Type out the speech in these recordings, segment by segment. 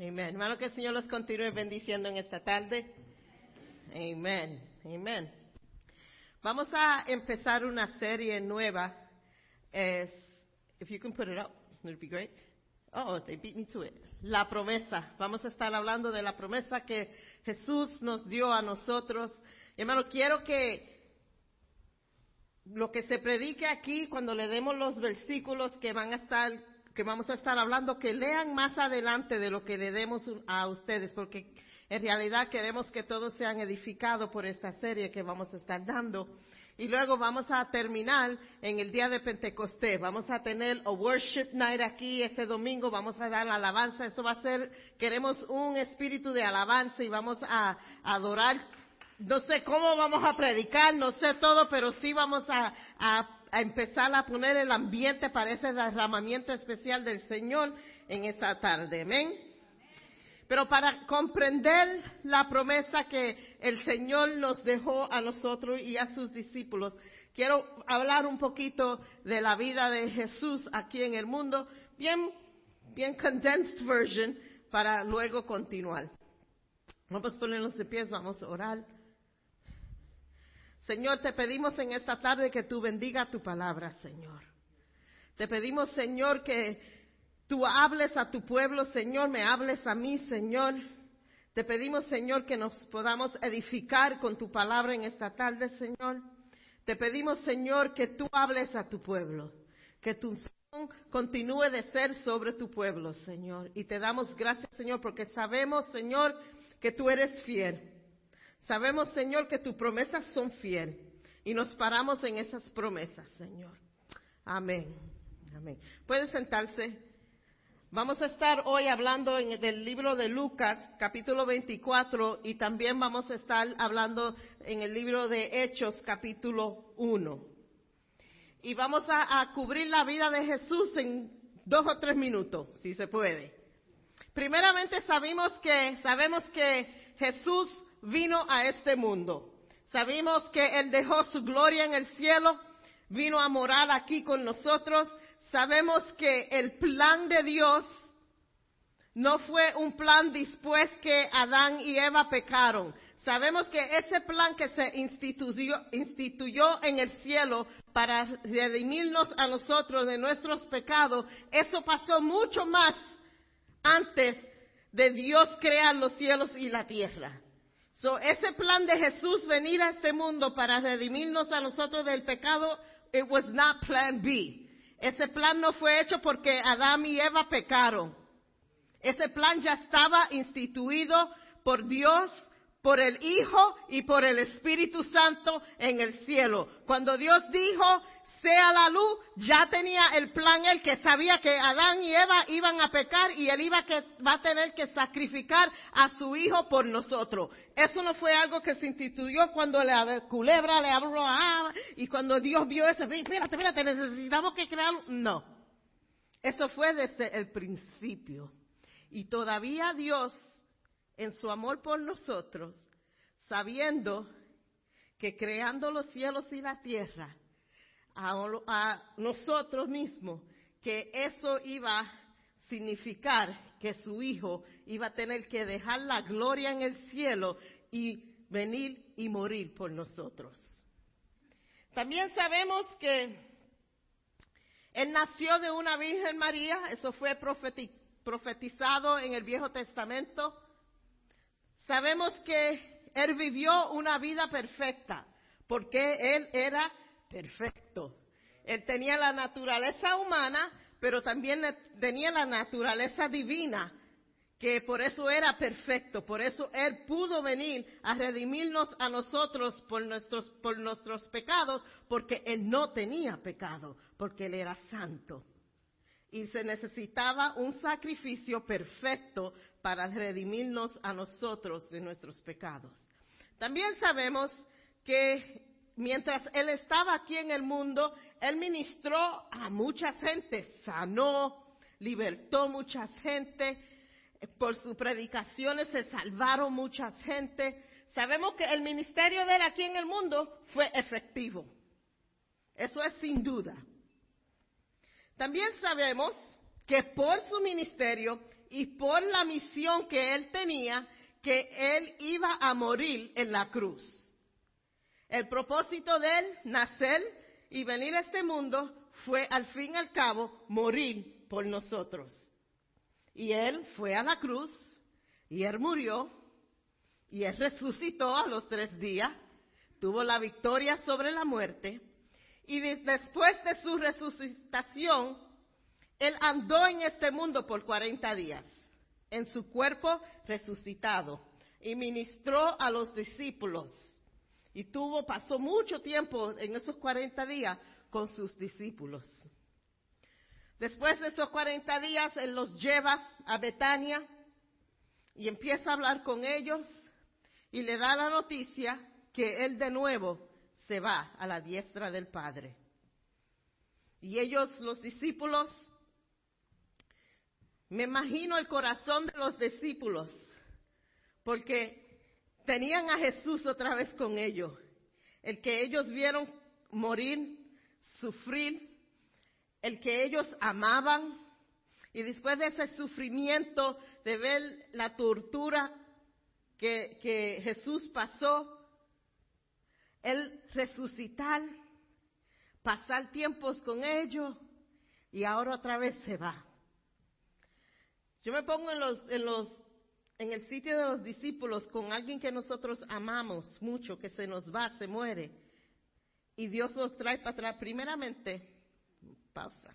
Amén. Hermano, que el Señor los continúe bendiciendo en esta tarde. Amén. Amén. Vamos a empezar una serie nueva. Es, if you can put it up, it'd be great. Oh, they beat me to it. La promesa. Vamos a estar hablando de la promesa que Jesús nos dio a nosotros. Hermano, quiero que lo que se predique aquí, cuando le demos los versículos que van a estar, que vamos a estar hablando, que lean más adelante de lo que le demos a ustedes, porque en realidad queremos que todos sean edificados por esta serie que vamos a estar dando. Y luego vamos a terminar en el día de Pentecostés. Vamos a tener a worship night aquí este domingo. Vamos a dar alabanza. Eso va a ser, queremos un espíritu de alabanza y vamos a, adorar. No sé cómo vamos a predicar, no sé todo, pero sí vamos a, a, a empezar a poner el ambiente para ese derramamiento especial del Señor en esta tarde. Amén. Pero para comprender la promesa que el Señor nos dejó a nosotros y a sus discípulos, quiero hablar un poquito de la vida de Jesús aquí en el mundo, bien, bien condensed version, para luego continuar. Vamos a ponernos de pies, vamos a orar. Señor, te pedimos en esta tarde que tú bendiga tu palabra, Señor. Te pedimos, Señor, que tú hables a tu pueblo, Señor, me hables a mí, Señor. Te pedimos, Señor, que nos podamos edificar con tu palabra en esta tarde, Señor. Te pedimos, Señor, que tú hables a tu pueblo, que tu unción continúe de ser sobre tu pueblo, Señor. Y te damos gracias, Señor, porque sabemos, Señor, que tú eres fiel. Sabemos, Señor, que tus promesas son fiel. Y nos paramos en esas promesas, Señor. Amén. Amén. Puede sentarse. Vamos a estar hoy hablando en, del libro de Lucas, capítulo 24, y también vamos a estar hablando en el libro de Hechos, capítulo 1. Y vamos a, a cubrir la vida de Jesús en dos o tres minutos, si se puede. Primeramente sabemos que, sabemos que Jesús vino a este mundo. Sabemos que Él dejó su gloria en el cielo, vino a morar aquí con nosotros. Sabemos que el plan de Dios no fue un plan después que Adán y Eva pecaron. Sabemos que ese plan que se instituyó, instituyó, en el cielo para redimirnos a nosotros de nuestros pecados, eso pasó mucho más antes de Dios crear los cielos y la tierra. So, ese plan de Jesús venir a este mundo para redimirnos a nosotros del pecado, it was not plan B. Ese plan no fue hecho porque Adán y Eva pecaron. Ese plan ya estaba instituido por Dios, por el Hijo y por el Espíritu Santo en el cielo. Cuando Dios dijo, sea la luz, ya tenía el plan él que sabía que Adán y Eva iban a pecar y él iba que va a tener que sacrificar a su hijo por nosotros. Eso no fue algo que se instituyó cuando la culebra le habló a y cuando Dios vio eso, espérate, espérate, necesitamos que crear, no. Eso fue desde el principio. Y todavía Dios, en su amor por nosotros, sabiendo que creando los cielos y la tierra, a, nosotros mismos que eso iba a significar que su hijo iba a tener que dejar la gloria en el cielo y venir y morir por nosotros. También sabemos que él nació de una Virgen María, eso fue profetizado en el Viejo Testamento. Sabemos que él vivió una vida perfecta, porque él era perfecto. Él tenía la naturaleza humana, pero también tenía la naturaleza divina, que por eso era perfecto, por eso Él pudo venir a redimirnos a nosotros por nuestros, por nuestros pecados, porque Él no tenía pecado, porque Él era santo. Y se necesitaba un sacrificio perfecto para redimirnos a nosotros de nuestros pecados. También sabemos que mientras él estaba aquí en el mundo, él ministró a mucha gente, sanó, libertó mucha gente, por sus predicaciones se salvaron mucha gente. Sabemos que el ministerio de él aquí en el mundo fue efectivo. Eso es sin duda. También sabemos que por su ministerio y por la misión que él tenía, que él iba a morir en la cruz. El propósito de él, nacer y venir a este mundo, fue al fin y al cabo morir por nosotros. Y él fue a la cruz, y él murió, y él resucitó a los tres días, tuvo la victoria sobre la muerte, y después de su resucitación, él andó en este mundo por 40 días, en su cuerpo resucitado, y ministró a los discípulos. Y tuvo, pasó mucho tiempo en esos 40 días con sus discípulos. Después de esos 40 días, Él los lleva a Betania y empieza a hablar con ellos y le da la noticia que Él de nuevo se va a la diestra del Padre. Y ellos, los discípulos, me imagino el corazón de los discípulos, porque tenían a Jesús otra vez con ellos, el que ellos vieron morir, sufrir, el que ellos amaban, y después de ese sufrimiento, de ver la tortura que, Jesús pasó, el resucitar, pasar tiempos con ellos, y ahora otra vez se va. Yo me pongo en los, en el sitio de los discípulos con alguien que nosotros amamos mucho, que se nos va, se muere, y Dios nos trae para atrás. Primeramente, pausa.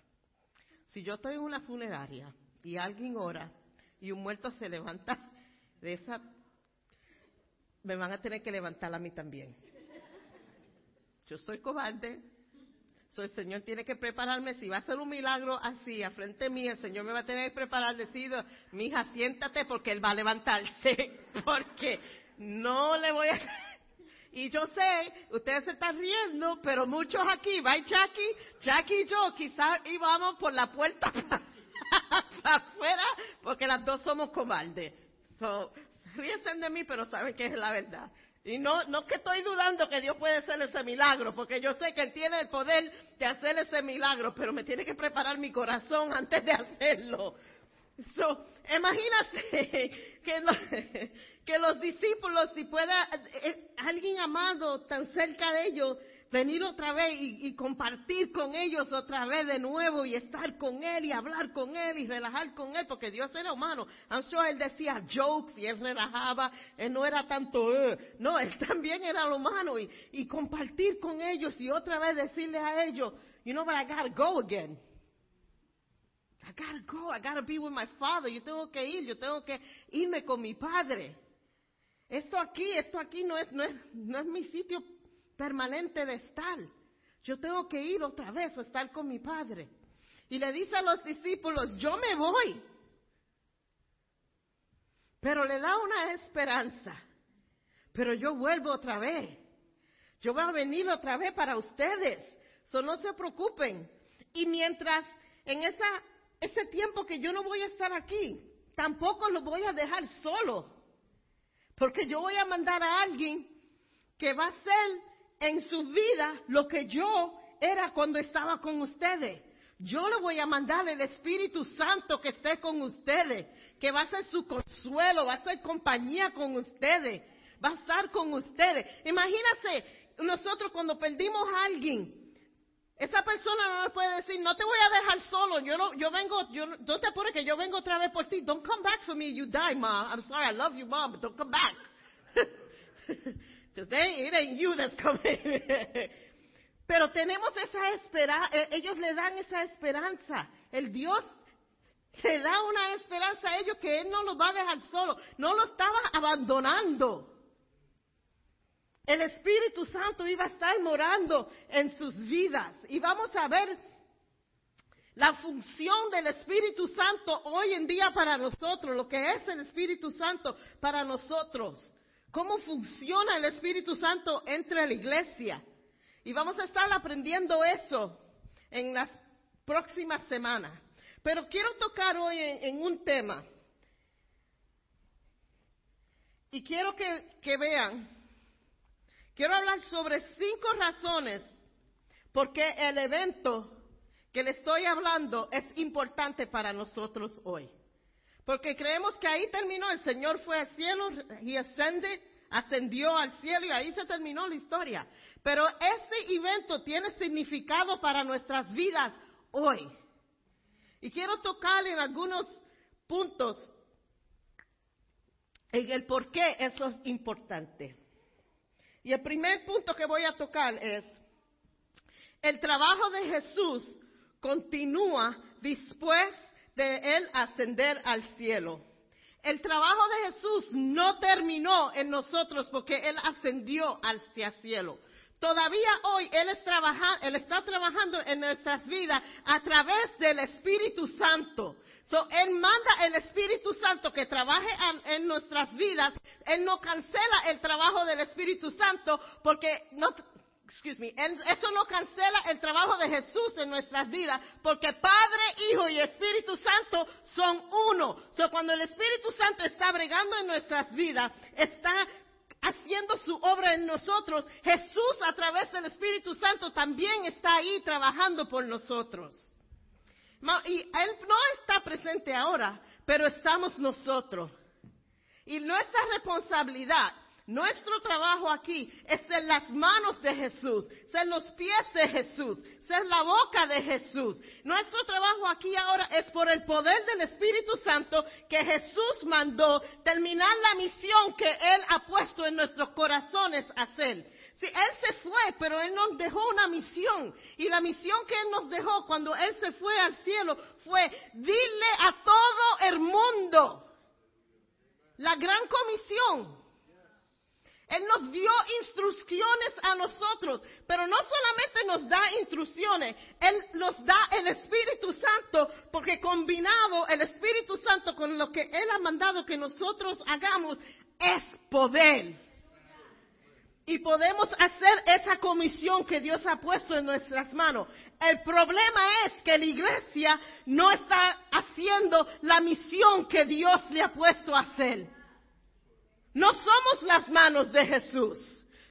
Si yo estoy en una funeraria y alguien ora y un muerto se levanta de esa, me van a tener que levantar a mí también. Yo soy cobarde, el Señor tiene que prepararme. Si va a hacer un milagro así, a frente mí, el Señor me va a tener que preparar. Decido, mi hija, siéntate porque Él va a levantarse. Porque no le voy a. Y yo sé, ustedes se están riendo, pero muchos aquí, va Chucky, Chucky y yo, quizás íbamos por la puerta para afuera, porque las dos somos cobardes. So, de mí, pero saben que es la verdad. Y no, no que estoy dudando que Dios puede hacer ese milagro, porque yo sé que Él tiene el poder de hacer ese milagro, pero me tiene que preparar mi corazón antes de hacerlo. So, imagínate que los, discípulos, si pueda eh, alguien amado tan cerca de ellos, venir otra vez y, compartir con ellos otra vez de nuevo y estar con Él y hablar con Él y relajar con Él, porque Dios era humano. I'm sure Él decía jokes y Él relajaba, Él no era tanto, eh". no, Él también era humano y, y compartir con ellos y otra vez decirle a ellos, you know, but I gotta go again. I gotta go, I gotta be with my father, yo tengo que ir, yo tengo que irme con mi padre. Esto aquí, esto aquí no es, no es, no es mi sitio permanente de estar. Yo tengo que ir otra vez a estar con mi Padre. Y le dice a los discípulos, yo me voy. Pero le da una esperanza. Pero yo vuelvo otra vez. Yo voy a venir otra vez para ustedes. So no se preocupen. Y mientras en esa, ese tiempo que yo no voy a estar aquí, tampoco lo voy a dejar solo. Porque yo voy a mandar a alguien que va a ser en su vida lo que yo era cuando estaba con ustedes. Yo le voy a mandar el Espíritu Santo que esté con ustedes, que va a ser su consuelo, va a ser compañía con ustedes, va a estar con ustedes. Imagínate, nosotros cuando perdimos a alguien, esa persona no nos puede decir, no te voy a dejar solo, yo no, yo vengo, yo, no te apures que yo vengo otra vez por ti. Don't come back for me, you die, mom. I'm sorry, I love you, mom, but don't come back. Pero tenemos esa esperanza, eh, ellos le dan esa esperanza. El Dios le da una esperanza a ellos que Él no los va a dejar solo, no lo estaba abandonando. El Espíritu Santo iba a estar morando en sus vidas. Y vamos a ver la función del Espíritu Santo hoy en día para nosotros, lo que es el Espíritu Santo para nosotros cómo funciona el Espíritu Santo entre la iglesia. Y vamos a estar aprendiendo eso en las próximas semanas. Pero quiero tocar hoy en, un tema. Y quiero que, vean, quiero hablar sobre cinco razones por qué el evento que le estoy hablando es importante para nosotros hoy. Porque creemos que ahí terminó, el Señor fue al cielo, y ascended, ascendió al cielo y ahí se terminó la historia. Pero ese evento tiene significado para nuestras vidas hoy. Y quiero tocar en algunos puntos en el por qué eso es importante. Y el primer punto que voy a tocar es, el trabajo de Jesús continúa después de él ascender al cielo. El trabajo de Jesús no terminó en nosotros porque él ascendió hacia el cielo. Todavía hoy Él, él está trabajando en nuestras vidas a través del Espíritu Santo. So, él manda el Espíritu Santo que trabaje en, nuestras vidas. Él no cancela el trabajo del Espíritu Santo porque no, excuse me, eso no cancela el trabajo de Jesús en nuestras vidas, porque Padre, Hijo y Espíritu Santo son uno. So, cuando el Espíritu Santo está bregando en nuestras vidas, está haciendo su obra en nosotros, Jesús a través del Espíritu Santo también está ahí trabajando por nosotros. Y Él no está presente ahora, pero estamos nosotros. Y nuestra responsabilidad, nuestro trabajo aquí es en las manos de Jesús, ser los pies de Jesús, ser la boca de Jesús. Nuestro trabajo aquí ahora es por el poder del Espíritu Santo que Jesús mandó terminar la misión que Él ha puesto en nuestros corazones hacer. Sí, Él se fue, pero Él nos dejó una misión. Y la misión que Él nos dejó cuando Él se fue al cielo fue dile a todo el mundo la gran comisión. Él nos dio instrucciones a nosotros, pero no solamente nos da instrucciones, Él nos da el Espíritu Santo, porque combinado el Espíritu Santo con lo que Él ha mandado que nosotros hagamos, es poder. Y podemos hacer esa comisión que Dios ha puesto en nuestras manos. El problema es que la iglesia no está haciendo la misión que Dios le ha puesto a hacer. No somos las manos de Jesús.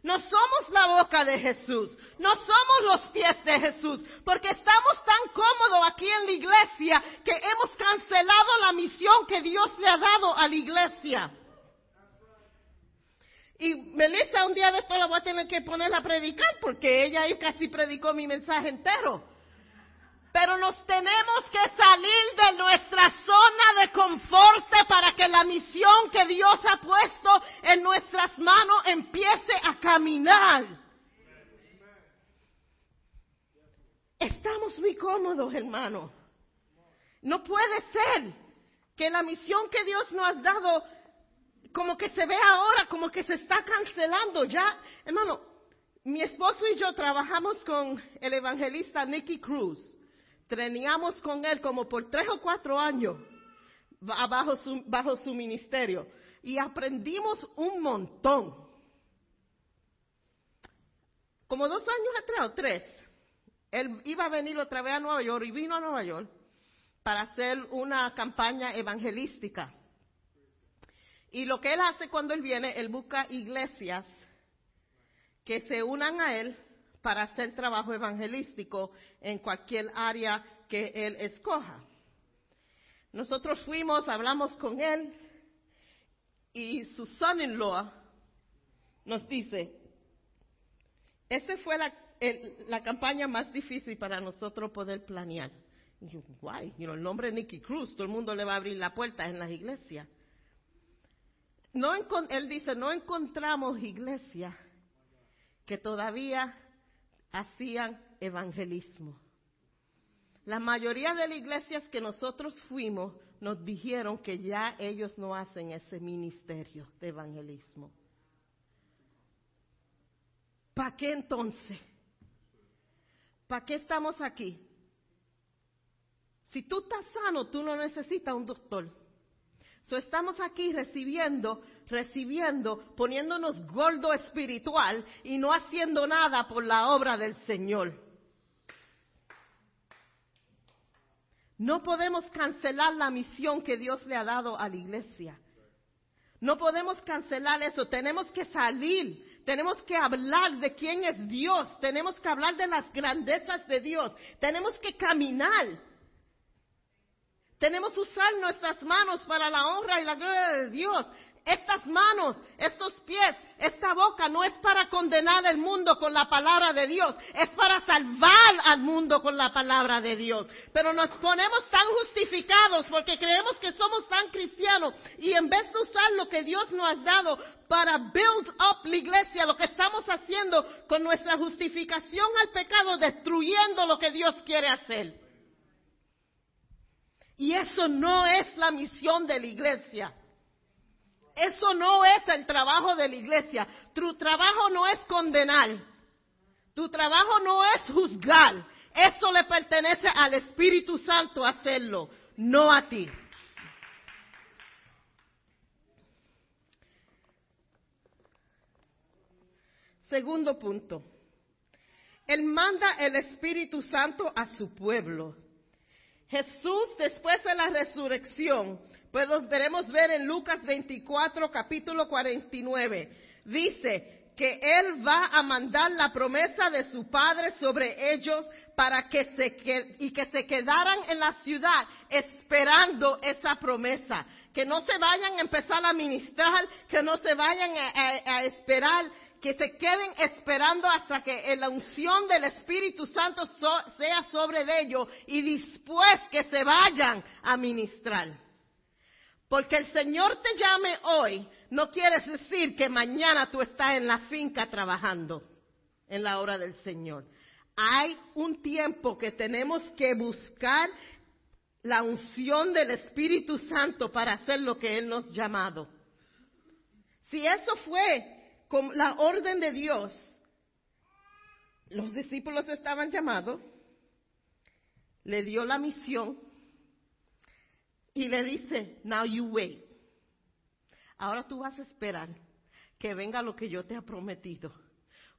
No somos la boca de Jesús. No somos los pies de Jesús. Porque estamos tan cómodos aquí en la iglesia que hemos cancelado la misión que Dios le ha dado a la iglesia. Y Melissa un día después la voy a tener que poner a predicar porque ella ahí casi predicó mi mensaje entero. Pero nos tenemos que salir de nuestra zona de confort para que la misión que Dios ha puesto en nuestras manos empiece a caminar. Estamos muy cómodos, hermano. No puede ser que la misión que Dios nos ha dado, como que se ve ahora, como que se está cancelando. Ya, hermano, mi esposo y yo trabajamos con el evangelista Nicky Cruz Treníamos con él como por tres o cuatro años bajo su, bajo su ministerio y aprendimos un montón. Como dos años atrás o tres, él iba a venir otra vez a Nueva York y vino a Nueva York para hacer una campaña evangelística. Y lo que él hace cuando él viene, él busca iglesias que se unan a él para hacer trabajo evangelístico en cualquier área que él escoja. Nosotros fuimos, hablamos con él y su son-in-law nos dice, esa fue la, la, campaña más difícil para nosotros poder planear. Y yo, guay, el nombre de Nicky Cruz, todo el mundo le va a abrir la puerta en las iglesias. No, él dice, no encontramos iglesia que todavía hacían evangelismo. La mayoría de las iglesias que nosotros fuimos nos dijeron que ya ellos no hacen ese ministerio de evangelismo. ¿Para qué entonces? ¿Para qué estamos aquí? Si tú estás sano, tú no necesitas un doctor. So estamos aquí recibiendo, recibiendo, poniéndonos gordo espiritual y no haciendo nada por la obra del Señor. No podemos cancelar la misión que Dios le ha dado a la iglesia. No podemos cancelar eso. Tenemos que salir. Tenemos que hablar de quién es Dios. Tenemos que hablar de las grandezas de Dios. Tenemos que caminar Tenemos que usar nuestras manos para la honra y la gloria de Dios. Estas manos, estos pies, esta boca no es para condenar al mundo con la palabra de Dios, es para salvar al mundo con la palabra de Dios. Pero nos ponemos tan justificados porque creemos que somos tan cristianos y en vez de usar lo que Dios nos ha dado para build up la iglesia, lo que estamos haciendo con nuestra justificación al pecado, destruyendo lo que Dios quiere hacer. Y eso no es la misión de la iglesia. Eso no es el trabajo de la iglesia. Tu trabajo no es condenar. Tu trabajo no es juzgar. Eso le pertenece al Espíritu Santo hacerlo, no a ti. Segundo punto. Él manda el Espíritu Santo a su pueblo. Jesús, después de la resurrección, podemos ver en Lucas 24, capítulo 49. Dice que Él va a mandar la promesa de su Padre sobre ellos para que se y que se quedaran en la ciudad esperando esa promesa. Que no se vayan a empezar a ministrar, que no se vayan a, esperar, que se queden esperando hasta que la unción del Espíritu Santo sea sobre ellos y después que se vayan a ministrar. Porque el Señor te llame hoy no quiere decir que mañana tú estás en la finca trabajando en la hora del Señor. Hay un tiempo que tenemos que buscar la unción del Espíritu Santo para hacer lo que Él nos ha llamado. Si eso fue con la orden de Dios, los discípulos estaban llamados, le dio la misión, y le dice, now you wait. Ahora tú vas a esperar que venga lo que yo te he prometido.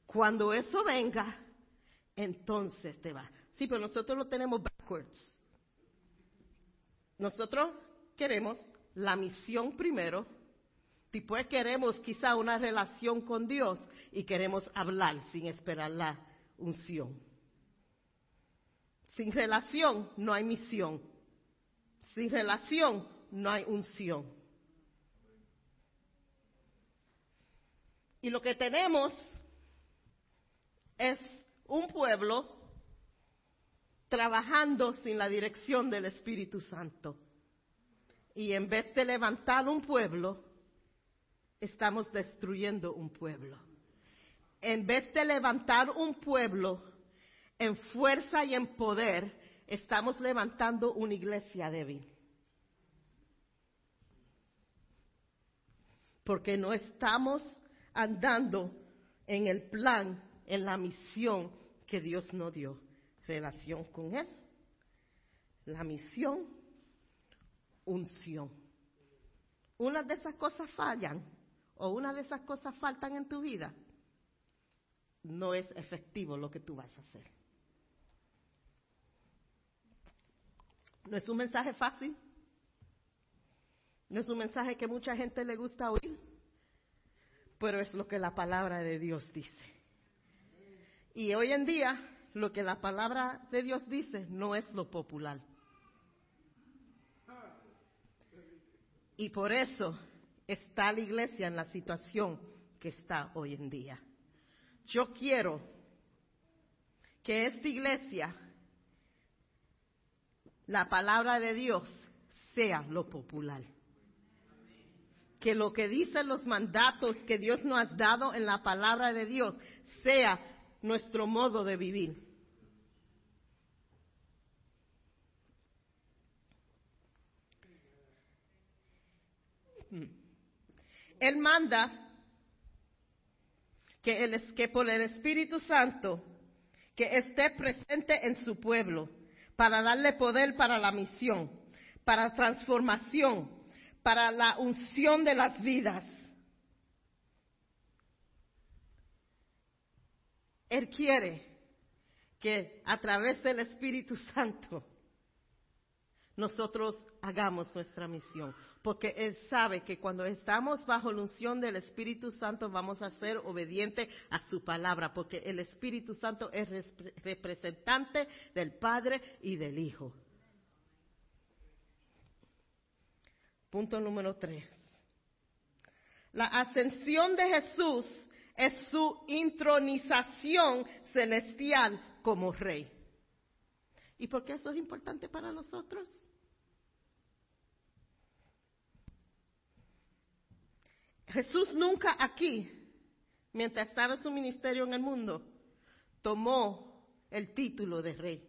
Cuando eso venga, entonces te va. Sí, pero nosotros lo tenemos backwards. Nosotros queremos la misión primero, después queremos quizá una relación con Dios y queremos hablar sin esperar la unción. Sin relación no hay misión. Sin relación no hay unción. Y lo que tenemos es un pueblo trabajando sin la dirección del Espíritu Santo. Y en vez de levantar un pueblo, estamos destruyendo un pueblo. En vez de levantar un pueblo en fuerza y en poder, estamos levantando una iglesia débil. Porque no estamos andando en el plan, en la misión que Dios nos dio. Relación con Él, la misión, unción. Una de esas cosas fallan o una de esas cosas faltan en tu vida, no es efectivo lo que tú vas a hacer. No es un mensaje fácil. No es un mensaje que mucha gente le gusta oír. Pero es lo que la palabra de Dios dice. Y hoy en día, lo que la palabra de Dios dice no es lo popular. Y por eso está la iglesia en la situación que está hoy en día. Yo quiero que esta iglesia la palabra de Dios sea lo popular. Que lo que dicen los mandatos que Dios nos ha dado en la palabra de Dios sea nuestro modo de vivir. Él manda que, el, que por el Espíritu Santo que esté presente en su pueblo para darle poder para la misión, para transformación, para la unción de las vidas. Él quiere que a través del Espíritu Santo nosotros hagamos nuestra misión porque Él sabe que cuando estamos bajo la unción del Espíritu Santo vamos a ser obedientes a su palabra, porque el Espíritu Santo es representante del Padre y del Hijo. Punto número tres. La ascensión de Jesús es su intronización celestial como rey. ¿Y por qué eso es importante para nosotros? Jesús nunca aquí, mientras estaba su ministerio en el mundo, tomó el título de rey.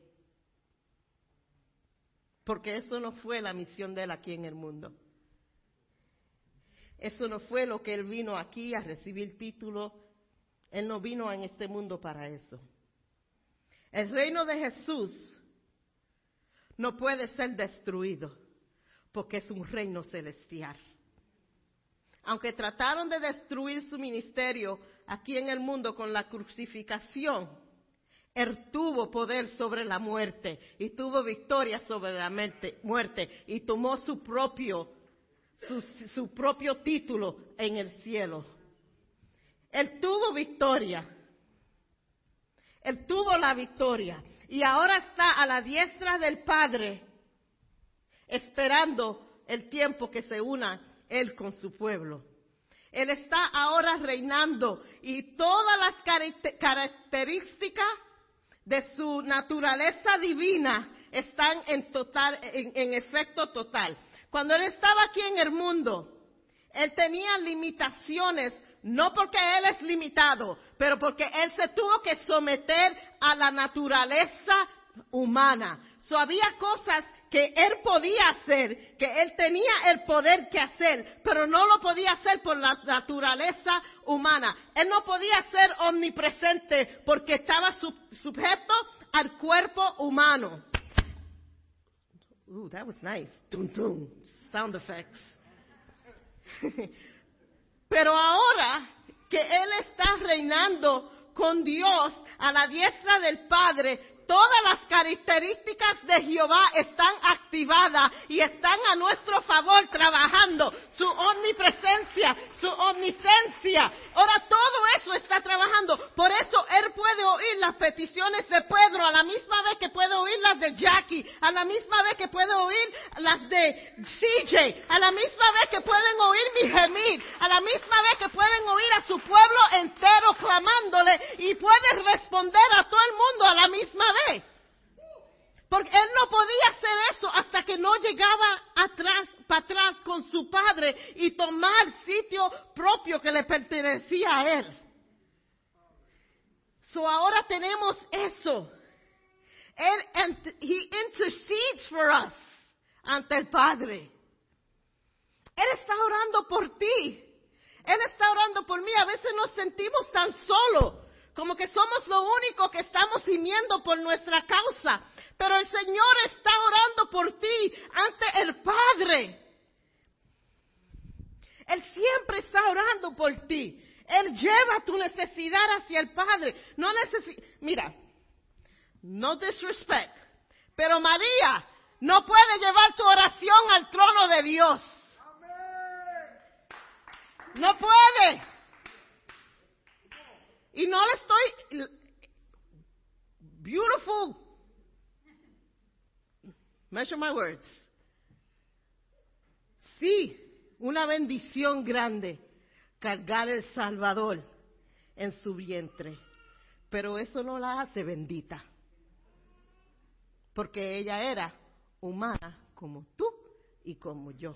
Porque eso no fue la misión de él aquí en el mundo. Eso no fue lo que él vino aquí a recibir título. Él no vino en este mundo para eso. El reino de Jesús no puede ser destruido porque es un reino celestial. Aunque trataron de destruir su ministerio aquí en el mundo con la crucificación, él tuvo poder sobre la muerte y tuvo victoria sobre la muerte y tomó su propio, su, su propio título en el cielo. Él tuvo victoria. Él tuvo la victoria y ahora está a la diestra del Padre esperando el tiempo que se una Él con su pueblo. Él está ahora reinando y todas las características de su naturaleza divina están en total, en, efecto total. Cuando él estaba aquí en el mundo, él tenía limitaciones, no porque él es limitado, pero porque él se tuvo que someter a la naturaleza humana. So, había cosas que él podía hacer, que él tenía el poder que hacer, pero no lo podía hacer por la naturaleza humana. Él no podía ser omnipresente porque estaba sujeto al cuerpo humano. Ooh, that was nice. Sound effects. pero ahora que él está reinando con Dios a la diestra del Padre, todas las características de Jehová están activadas y están a nuestro favor trabajando. Su omnipresencia, su omnisencia. Ahora todo eso está trabajando. Por eso Él puede oír las peticiones de Pedro a la misma vez que puede oír las de Jackie, a la misma vez que puede oír las de CJ, a la misma vez que pueden oír mi gemir, a la misma vez que pueden oír a su pueblo entero clamándole y puede responder a todo el mundo a la misma vez. Porque él no podía hacer eso hasta que no llegaba atrás, para atrás con su padre y tomar sitio propio que le pertenecía a él. So ahora tenemos eso. Él, he intercedes for us ante el Padre. Él está orando por ti. Él está orando por mí. A veces nos sentimos tan solos como que somos lo único que estamos gimiendo por nuestra causa. Pero el Señor está orando por ti ante el Padre. Él siempre está orando por ti. Él lleva tu necesidad hacia el Padre. No necesita, mira, no disrespect, pero María no puede llevar tu oración al trono de Dios. No puede. Y no le estoy... Beautiful. Measure my words. Sí, una bendición grande cargar el Salvador en su vientre. Pero eso no la hace bendita. Porque ella era humana como tú y como yo.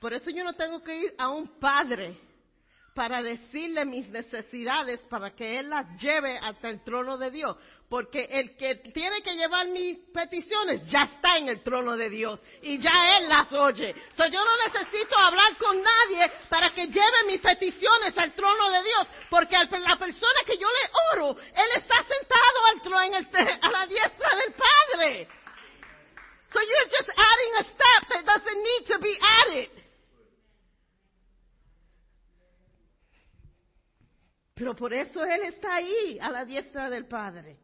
Por eso yo no tengo que ir a un padre para decirle mis necesidades para que Él las lleve hasta el trono de Dios. Porque el que tiene que llevar mis peticiones ya está en el trono de Dios y ya Él las oye. So, yo no necesito hablar con nadie para que lleve mis peticiones al trono de Dios. Porque la persona que yo le oro, Él está sentado al trono, en el, a la diestra del Padre. So you're just adding a step that doesn't need to be added. Pero por eso Él está ahí, a la diestra del Padre.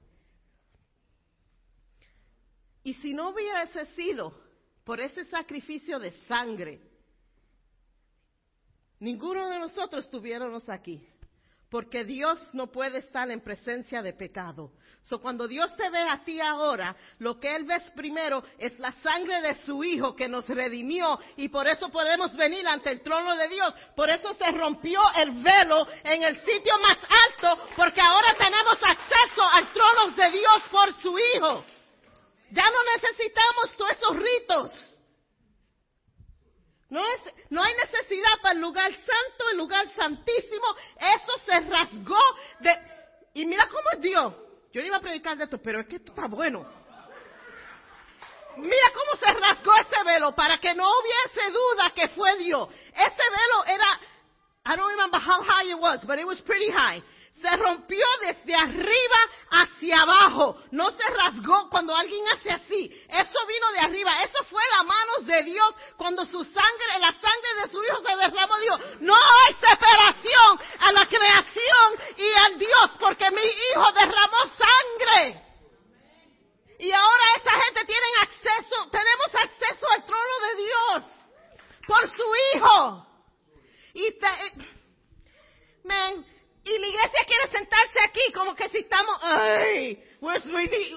Y si no hubiese sido por ese sacrificio de sangre, ninguno de nosotros estuviéramos aquí. porque Dios no puede estar en presencia de pecado. So, cuando Dios te ve a ti ahora, lo que Él ve primero es la sangre de su Hijo que nos redimió y por eso podemos venir ante el trono de Dios. Por eso se rompió el velo en el sitio más alto, porque ahora tenemos acceso al trono de Dios por su Hijo. Ya no necesitamos todos esos ritos. No hay necesidad para el lugar santo, el lugar santísimo. Eso se rasgó de... Y mira cómo es Dios. Yo no iba a predicar de esto, pero es que esto está bueno. Mira cómo se rasgó ese velo para que no hubiese duda que fue Dios. Ese velo era, I don't remember how high it was, but it was pretty high se rompió desde arriba hacia abajo. No se rasgó cuando alguien hace así. Eso vino de arriba. Eso fue la manos de Dios cuando su sangre, la sangre de su hijo se derramó. Dios, no hay separación a la creación y al Dios porque mi hijo derramó sangre. Y ahora esa gente tiene acceso, tenemos acceso al trono de Dios por su hijo. Y te, man, y la iglesia quiere sentarse aquí como que si estamos,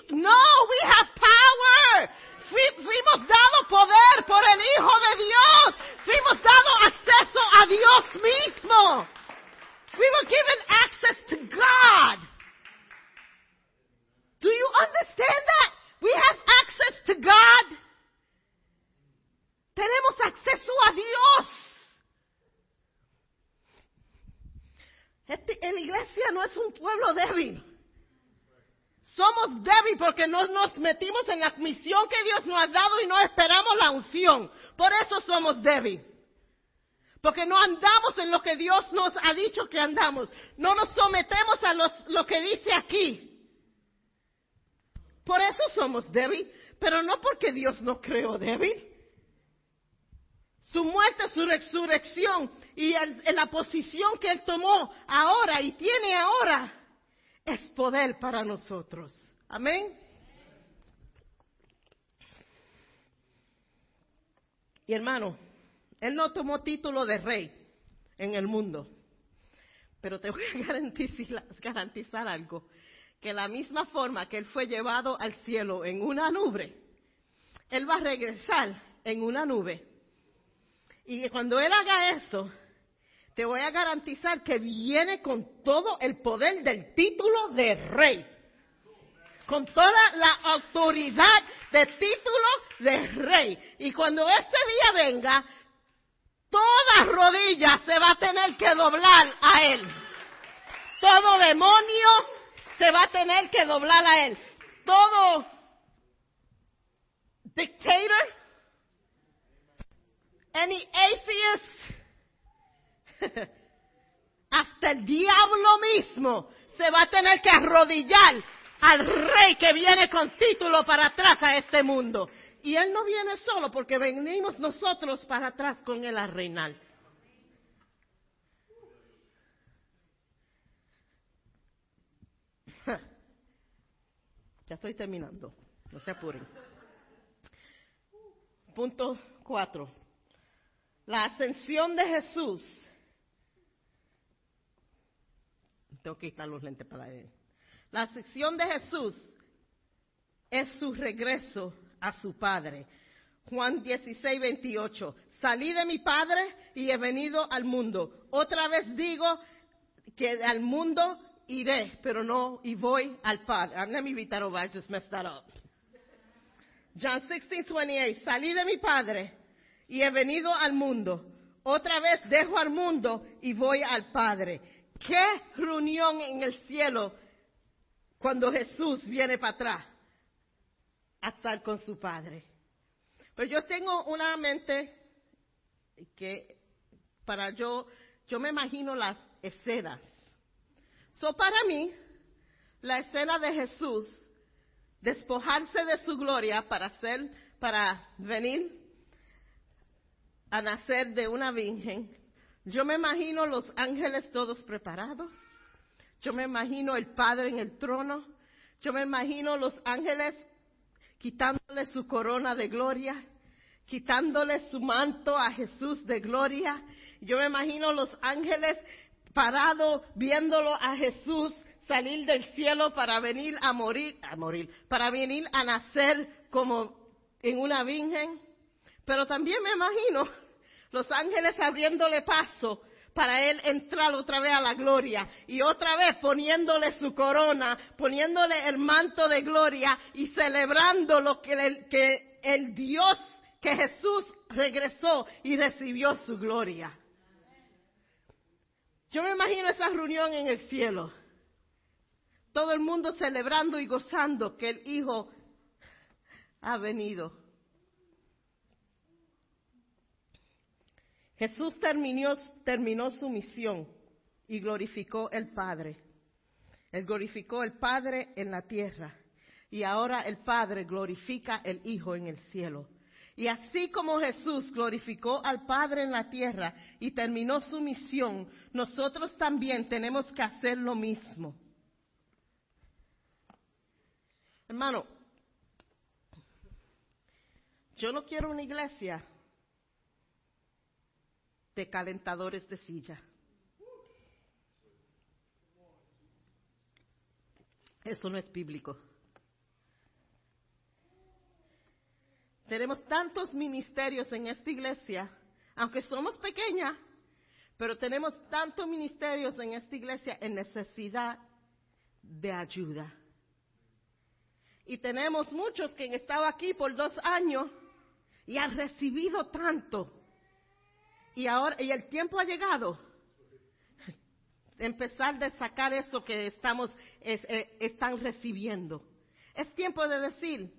no, we have power. fuimos dado poder por el Hijo de Dios. Fuimos dado acceso a Dios mismo. We were given access to God. Do you understand that? We have access to God. Tenemos acceso a Dios. Este, la iglesia no es un pueblo débil. Somos débiles porque no nos metimos en la misión que Dios nos ha dado y no esperamos la unción. Por eso somos débiles. Porque no andamos en lo que Dios nos ha dicho que andamos. No nos sometemos a lo que dice aquí. Por eso somos débiles. Pero no porque Dios nos creó débil. Su muerte, su resurrección y en la posición que Él tomó ahora y tiene ahora es poder para nosotros. Amén. Y hermano, Él no tomó título de rey en el mundo, pero te voy a garantizar, garantizar algo, que la misma forma que Él fue llevado al cielo en una nube, Él va a regresar en una nube. Y cuando Él haga eso, te voy a garantizar que viene con todo el poder del título de rey. Con toda la autoridad de título de rey. Y cuando este día venga, toda rodilla se va a tener que doblar a él. Todo demonio se va a tener que doblar a él. Todo dictator, any atheist, hasta el diablo mismo se va a tener que arrodillar al rey que viene con título para atrás a este mundo. Y él no viene solo porque venimos nosotros para atrás con él a reinar. Ya estoy terminando, no se apuren. Punto cuatro. La ascensión de Jesús Tengo que quitar los lentes para él. La sección de Jesús es su regreso a su Padre. Juan 16, 28. Salí de mi Padre y he venido al mundo. Otra vez digo que al mundo iré, pero no y voy al Padre. Let me read that over. I just messed that up. John 16, 28. Salí de mi Padre y he venido al mundo. Otra vez dejo al mundo y voy al Padre. Qué reunión en el cielo cuando Jesús viene para atrás a estar con su Padre. Pero yo tengo una mente que para yo, yo me imagino las escenas. So para mí, la escena de Jesús, despojarse de su gloria para ser, para venir a nacer de una virgen, yo me imagino los ángeles todos preparados. Yo me imagino el Padre en el trono. Yo me imagino los ángeles quitándole su corona de gloria, quitándole su manto a Jesús de gloria. Yo me imagino los ángeles parado viéndolo a Jesús salir del cielo para venir a morir, a morir, para venir a nacer como en una virgen. Pero también me imagino los ángeles abriéndole paso para él entrar otra vez a la gloria y otra vez poniéndole su corona, poniéndole el manto de gloria y celebrando lo que el, que el Dios, que Jesús regresó y recibió su gloria. Yo me imagino esa reunión en el cielo. Todo el mundo celebrando y gozando que el Hijo ha venido. Jesús terminó, terminó su misión y glorificó el Padre. Él glorificó el Padre en la tierra y ahora el Padre glorifica el Hijo en el cielo. Y así como Jesús glorificó al Padre en la tierra y terminó su misión, nosotros también tenemos que hacer lo mismo. Hermano, yo no quiero una iglesia de calentadores de silla. Eso no es bíblico. Tenemos tantos ministerios en esta iglesia, aunque somos pequeñas, pero tenemos tantos ministerios en esta iglesia en necesidad de ayuda. Y tenemos muchos que han estado aquí por dos años y han recibido tanto y ahora, y el tiempo ha llegado. Empezar de sacar eso que estamos, eh, están recibiendo. Es tiempo de decir,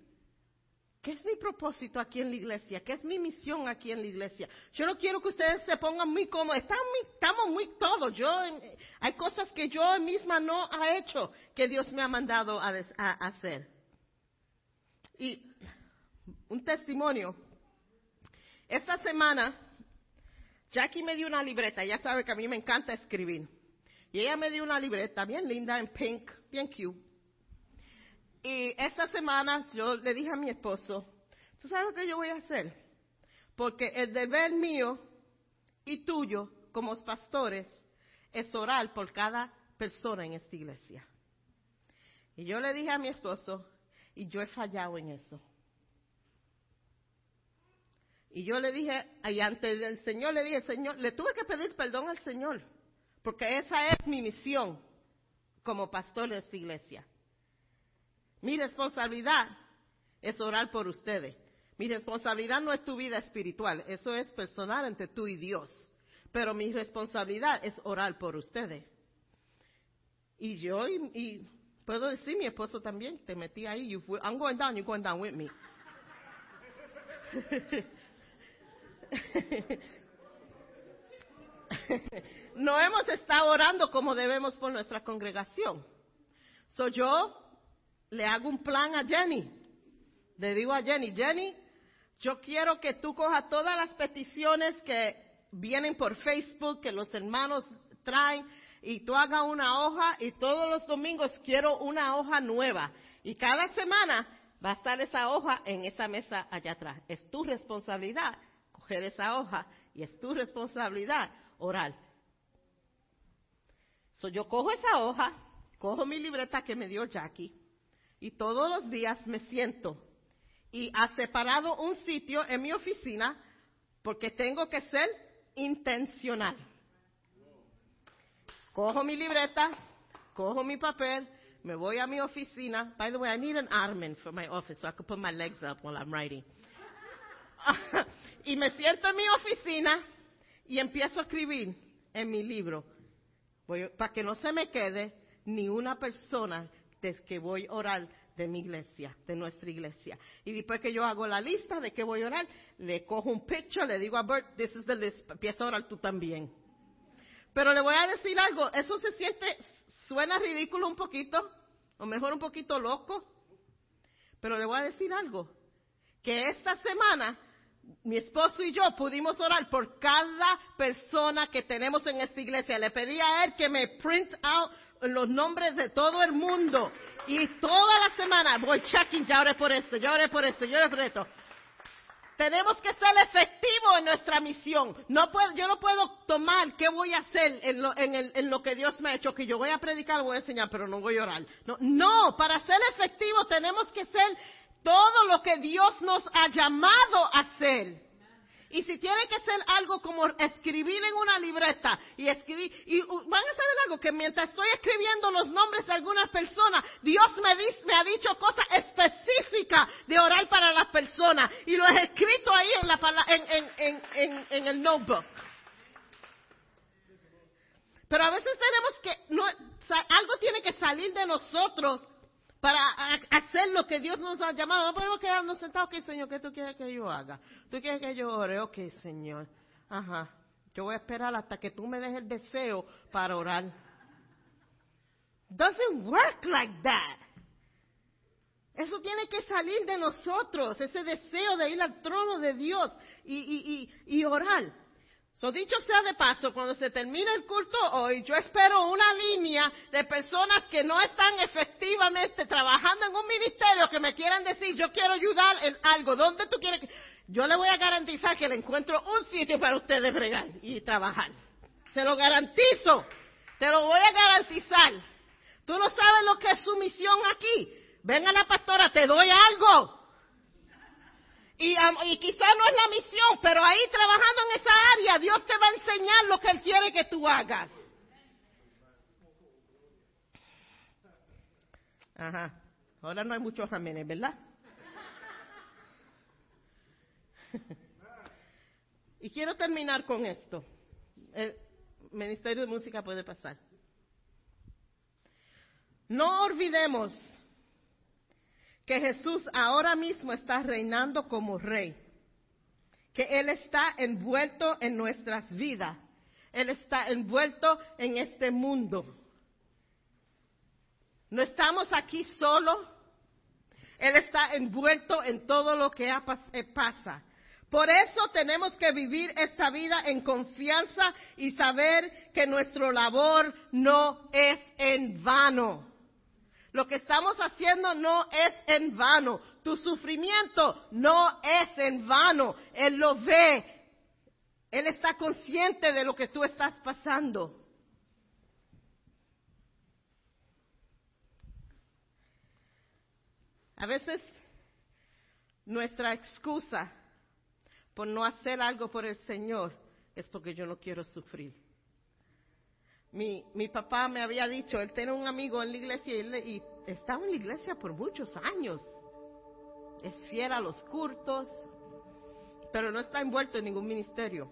¿qué es mi propósito aquí en la iglesia? ¿Qué es mi misión aquí en la iglesia? Yo no quiero que ustedes se pongan muy como, estamos muy todos. Yo, hay cosas que yo misma no ha hecho que Dios me ha mandado a hacer. Y un testimonio. Esta semana Jackie me dio una libreta, ya sabe que a mí me encanta escribir. Y ella me dio una libreta bien linda en pink, bien cute. Y esta semana yo le dije a mi esposo, ¿tú sabes lo que yo voy a hacer? Porque el deber mío y tuyo como pastores es orar por cada persona en esta iglesia. Y yo le dije a mi esposo, y yo he fallado en eso. Y yo le dije, y ante el Señor le dije, Señor, le tuve que pedir perdón al Señor, porque esa es mi misión como pastor de esta iglesia. Mi responsabilidad es orar por ustedes. Mi responsabilidad no es tu vida espiritual, eso es personal entre tú y Dios. Pero mi responsabilidad es orar por ustedes. Y yo, y, puedo decir, mi esposo también, te metí ahí, you, I'm going down, you're going down with me. no hemos estado orando como debemos por nuestra congregación. So yo le hago un plan a Jenny. Le digo a Jenny, Jenny, yo quiero que tú cojas todas las peticiones que vienen por Facebook, que los hermanos traen, y tú hagas una hoja y todos los domingos quiero una hoja nueva. Y cada semana va a estar esa hoja en esa mesa allá atrás. Es tu responsabilidad esa hoja y es tu responsabilidad orar. So, yo cojo esa hoja, cojo mi libreta que me dio Jackie y todos los días me siento y ha separado un sitio en mi oficina porque tengo que ser intencional. Cojo mi libreta, cojo mi papel, me voy a mi oficina. By the way, I need an ottoman for my office so I can put my legs up while I'm writing. y me siento en mi oficina y empiezo a escribir en mi libro, para que no se me quede ni una persona de que voy a orar de mi iglesia, de nuestra iglesia. Y después que yo hago la lista de que voy a orar, le cojo un picture, le digo a Bert, this is the list, a orar tú también. Pero le voy a decir algo, eso se siente, suena ridículo un poquito, o mejor un poquito loco, pero le voy a decir algo, que esta semana mi esposo y yo pudimos orar por cada persona que tenemos en esta iglesia. Le pedí a él que me print out los nombres de todo el mundo. Y toda la semana voy checking, ya oré por esto, ya oré por esto, ya oré por esto. Tenemos que ser efectivos en nuestra misión. Yo no puedo tomar qué voy a hacer en lo que Dios me ha hecho, que yo voy a predicar, voy a enseñar, pero no voy a orar. No, no, para ser efectivos tenemos que ser todo lo que Dios nos ha llamado a hacer. Y si tiene que ser algo como escribir en una libreta y escribir, y van a saber algo, que mientras estoy escribiendo los nombres de algunas personas, Dios me, me ha dicho cosas específicas de orar para las personas. Y lo he escrito ahí en, la, en, en, en, en el notebook. Pero a veces tenemos que, no, algo tiene que salir de nosotros para hacer lo que Dios nos ha llamado. No podemos quedarnos sentados, ok, Señor, ¿qué tú quieres que yo haga? ¿Tú quieres que yo ore? Ok, Señor. Ajá. Yo voy a esperar hasta que tú me des el deseo para orar. Doesn't work like that. Eso tiene que salir de nosotros, ese deseo de ir al trono de Dios y, y, y, y orar. So, dicho sea de paso, cuando se termine el culto hoy, yo espero una línea de personas que no están efectivamente trabajando en un ministerio que me quieran decir, yo quiero ayudar en algo. ¿Dónde tú quieres? Yo le voy a garantizar que le encuentro un sitio para ustedes bregar y trabajar. Se lo garantizo. Te lo voy a garantizar. Tú no sabes lo que es su misión aquí. Venga la pastora, te doy algo. Y, y quizá no es la misión, pero ahí trabajando en esa área, Dios te va a enseñar lo que Él quiere que tú hagas. Ajá. Ahora no hay muchos amenes, ¿verdad? y quiero terminar con esto. El Ministerio de Música puede pasar. No olvidemos que Jesús ahora mismo está reinando como rey, que Él está envuelto en nuestras vidas, Él está envuelto en este mundo. No estamos aquí solo, Él está envuelto en todo lo que eh, pasa. Por eso tenemos que vivir esta vida en confianza y saber que nuestro labor no es en vano. Lo que estamos haciendo no es en vano. Tu sufrimiento no es en vano. Él lo ve. Él está consciente de lo que tú estás pasando. A veces nuestra excusa por no hacer algo por el Señor es porque yo no quiero sufrir. Mi, mi papá me había dicho, él tiene un amigo en la iglesia y, y estaba en la iglesia por muchos años. Es fiel a los cultos, pero no está envuelto en ningún ministerio.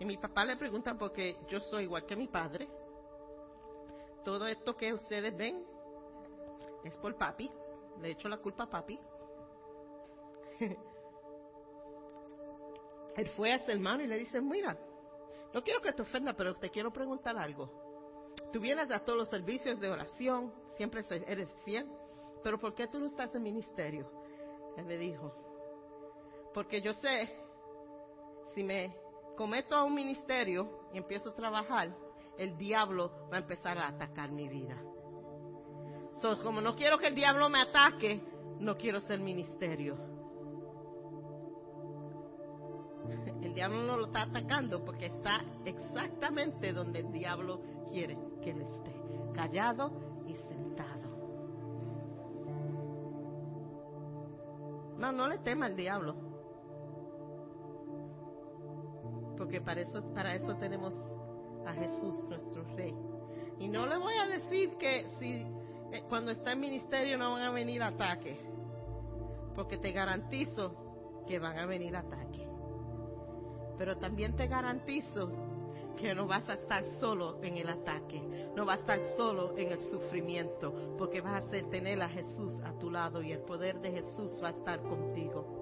Y mi papá le pregunta porque yo soy igual que mi padre. Todo esto que ustedes ven es por papi. Le echo la culpa a papi. Él fue a ese hermano y le dice, mira, no quiero que te ofenda, pero te quiero preguntar algo. Tú vienes a todos los servicios de oración, siempre eres fiel, pero ¿por qué tú no estás en ministerio? Él me dijo, porque yo sé, si me cometo a un ministerio y empiezo a trabajar, el diablo va a empezar a atacar mi vida. So, como no quiero que el diablo me ataque, no quiero ser ministerio. Diablo no lo está atacando porque está exactamente donde el diablo quiere que él esté, callado y sentado. No, no le tema al diablo. Porque para eso, para eso tenemos a Jesús, nuestro Rey. Y no le voy a decir que si eh, cuando está en ministerio no van a venir ataques, porque te garantizo que van a venir ataques. Pero también te garantizo que no vas a estar solo en el ataque, no vas a estar solo en el sufrimiento, porque vas a tener a Jesús a tu lado y el poder de Jesús va a estar contigo.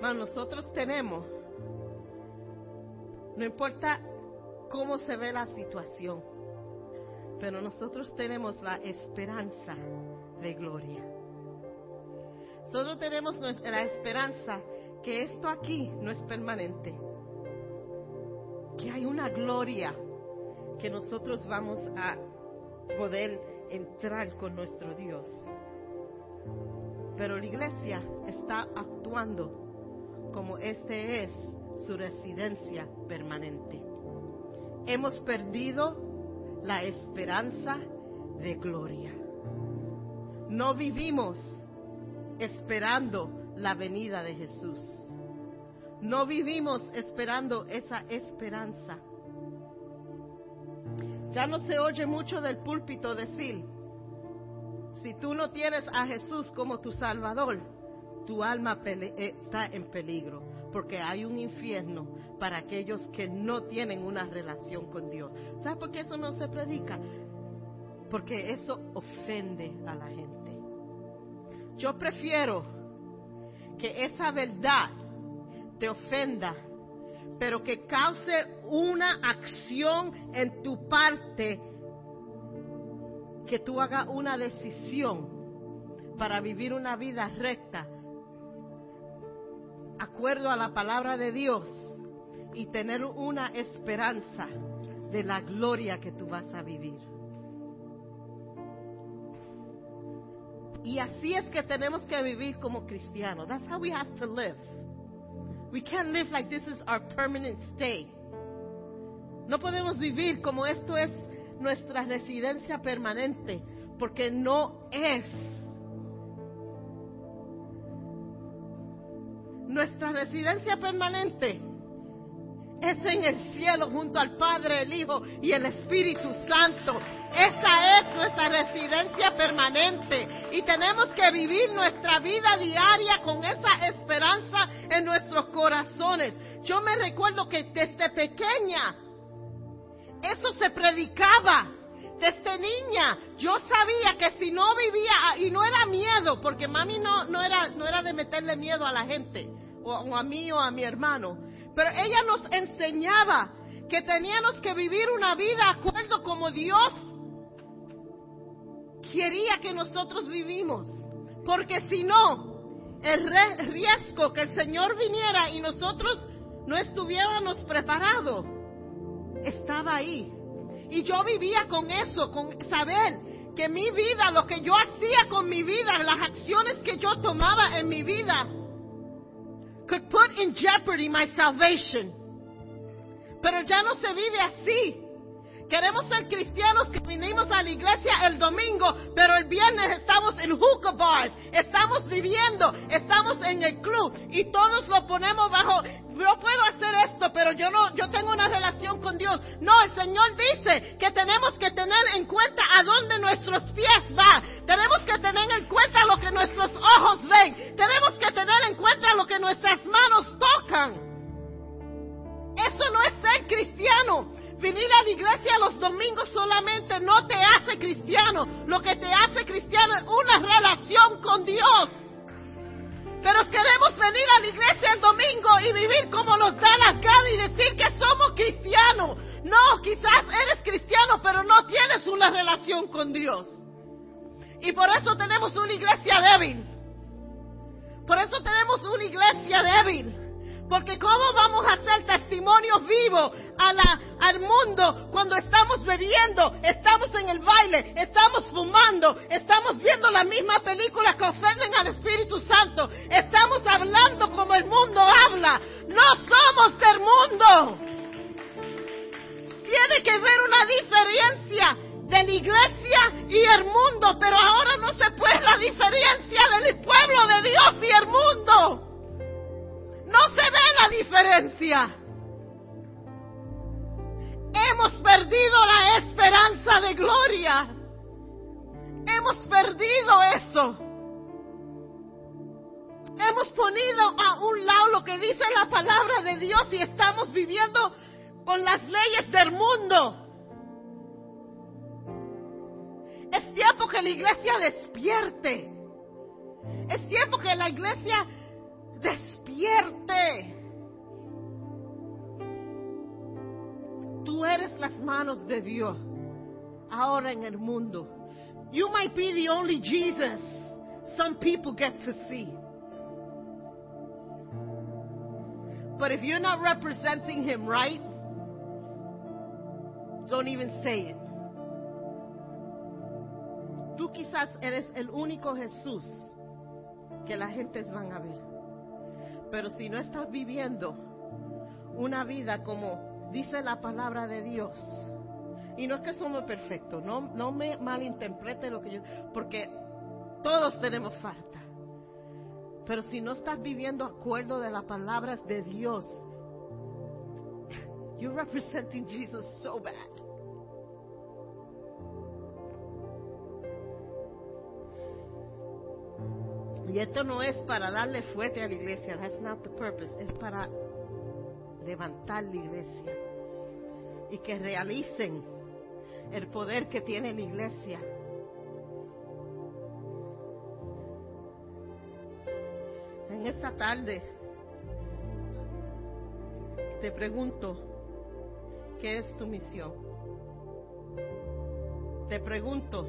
nosotros tenemos, no importa cómo se ve la situación, pero nosotros tenemos la esperanza de gloria. Solo tenemos la esperanza que esto aquí no es permanente, que hay una gloria que nosotros vamos a poder entrar con nuestro Dios. Pero la iglesia está actuando como este es su residencia permanente. Hemos perdido la esperanza de gloria. No vivimos esperando la venida de Jesús. No vivimos esperando esa esperanza. Ya no se oye mucho del púlpito decir, si tú no tienes a Jesús como tu Salvador, tu alma eh, está en peligro, porque hay un infierno para aquellos que no tienen una relación con Dios. ¿Sabes por qué eso no se predica? Porque eso ofende a la gente. Yo prefiero que esa verdad te ofenda, pero que cause una acción en tu parte, que tú hagas una decisión para vivir una vida recta, acuerdo a la palabra de Dios y tener una esperanza de la gloria que tú vas a vivir. Y así es que tenemos que vivir como cristianos. That's how we have to live. We can't live like this is our permanent stay. No podemos vivir como esto es nuestra residencia permanente, porque no es. Nuestra residencia permanente es en el cielo junto al Padre, el Hijo y el Espíritu Santo. Esa es nuestra residencia permanente y tenemos que vivir nuestra vida diaria con esa esperanza en nuestros corazones. Yo me recuerdo que desde pequeña eso se predicaba. Desde niña yo sabía que si no vivía, y no era miedo, porque mami no, no, era, no era de meterle miedo a la gente, o, o a mí o a mi hermano, pero ella nos enseñaba que teníamos que vivir una vida acuerdo como Dios quería que nosotros vivimos. Porque si no, el riesgo que el Señor viniera y nosotros no estuviéramos preparados, estaba ahí. Y yo vivía con eso, con saber que mi vida, lo que yo hacía con mi vida, las acciones que yo tomaba en mi vida, could put in jeopardy my salvation. Pero ya no se vive así. Queremos ser cristianos que vinimos a la iglesia el domingo, pero el viernes estamos en hookah bars, estamos viviendo, estamos en el club y todos lo ponemos bajo, yo puedo hacer esto, pero yo no, yo tengo una relación con Dios. No, el Señor dice que tenemos que tener en cuenta a dónde nuestros pies van. Tenemos que tener en cuenta lo que nuestros ojos ven. Tenemos que tener en cuenta lo que nuestras manos tocan. Eso no es ser cristiano. Venir a la iglesia los domingos solamente no te hace cristiano. Lo que te hace cristiano es una relación con Dios. Pero queremos venir a la iglesia el domingo y vivir como nos da la gana y decir que somos cristianos. No, quizás eres cristiano, pero no tienes una relación con Dios. Y por eso tenemos una iglesia débil. Por eso tenemos una iglesia débil. Porque ¿cómo vamos a hacer testimonios vivos a la, al mundo cuando estamos bebiendo, estamos en el baile, estamos fumando, estamos viendo la misma película que ofenden al Espíritu Santo, estamos hablando como el mundo habla? No somos del mundo. Tiene que haber una diferencia de la iglesia y el mundo, pero ahora no se puede la diferencia del pueblo de Dios y el mundo. No se ve la diferencia. Hemos perdido la esperanza de gloria. Hemos perdido eso. Hemos ponido a un lado lo que dice la palabra de Dios y estamos viviendo con las leyes del mundo. Es tiempo que la iglesia despierte. Es tiempo que la iglesia despierte. Tú eres las manos de Dios ahora en el mundo. You might be the only Jesus some people get to see. But if you're not representing him right, don't even say it. tú quizás eres el único Jesús que la gente van a ver. Pero si no estás viviendo una vida como dice la palabra de Dios, y no es que somos perfectos, no, no me malinterprete lo que yo, porque todos tenemos falta. Pero si no estás viviendo acuerdo de las palabras de Dios, you're representing Jesus so bad. Y esto no es para darle fuerte a la iglesia, that's not the purpose, es para levantar la iglesia y que realicen el poder que tiene la iglesia. En esta tarde te pregunto, ¿qué es tu misión? Te pregunto,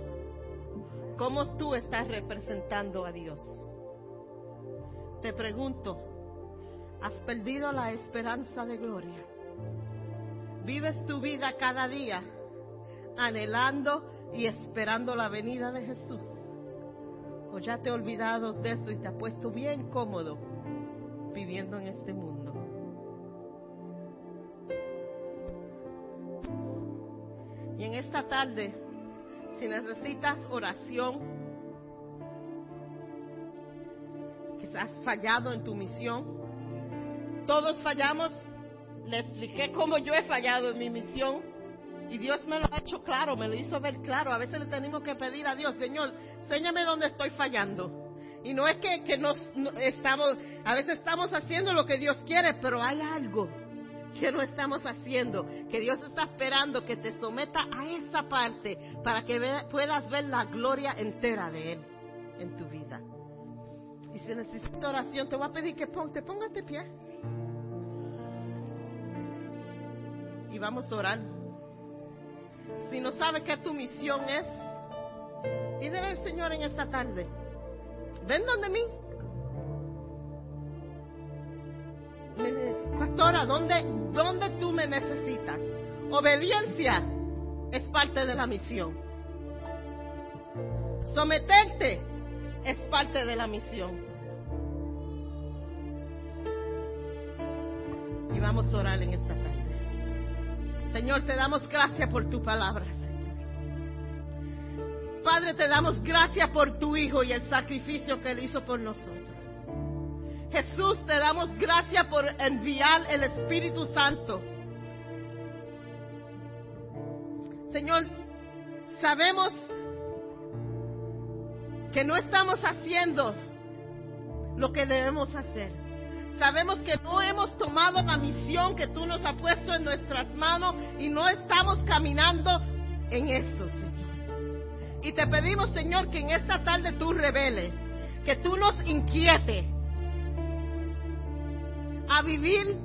¿cómo tú estás representando a Dios? Te pregunto, ¿has perdido la esperanza de gloria? ¿Vives tu vida cada día anhelando y esperando la venida de Jesús? ¿O ya te has olvidado de eso y te has puesto bien cómodo viviendo en este mundo? Y en esta tarde, si necesitas oración, has fallado en tu misión, todos fallamos, le expliqué cómo yo he fallado en mi misión y Dios me lo ha hecho claro, me lo hizo ver claro. A veces le tenemos que pedir a Dios, Señor, enséñame dónde estoy fallando. Y no es que, que nos estamos, a veces estamos haciendo lo que Dios quiere, pero hay algo que no estamos haciendo, que Dios está esperando que te someta a esa parte para que puedas ver la gloria entera de Él en tu vida. Si necesitas oración, te voy a pedir que te pongas de pie. Y vamos a orar. Si no sabes qué tu misión es, dile al Señor en esta tarde, ven donde mí. Pastora, ¿dónde, ¿dónde tú me necesitas? Obediencia es parte de la misión. Someterte es parte de la misión. Vamos a orar en esta tarde. Señor, te damos gracias por tu palabra. Padre, te damos gracias por tu Hijo y el sacrificio que Él hizo por nosotros. Jesús, te damos gracias por enviar el Espíritu Santo. Señor, sabemos que no estamos haciendo lo que debemos hacer. Sabemos que no hemos tomado la misión que tú nos has puesto en nuestras manos y no estamos caminando en eso, Señor. Y te pedimos, Señor, que en esta tarde tú reveles, que tú nos inquietes a vivir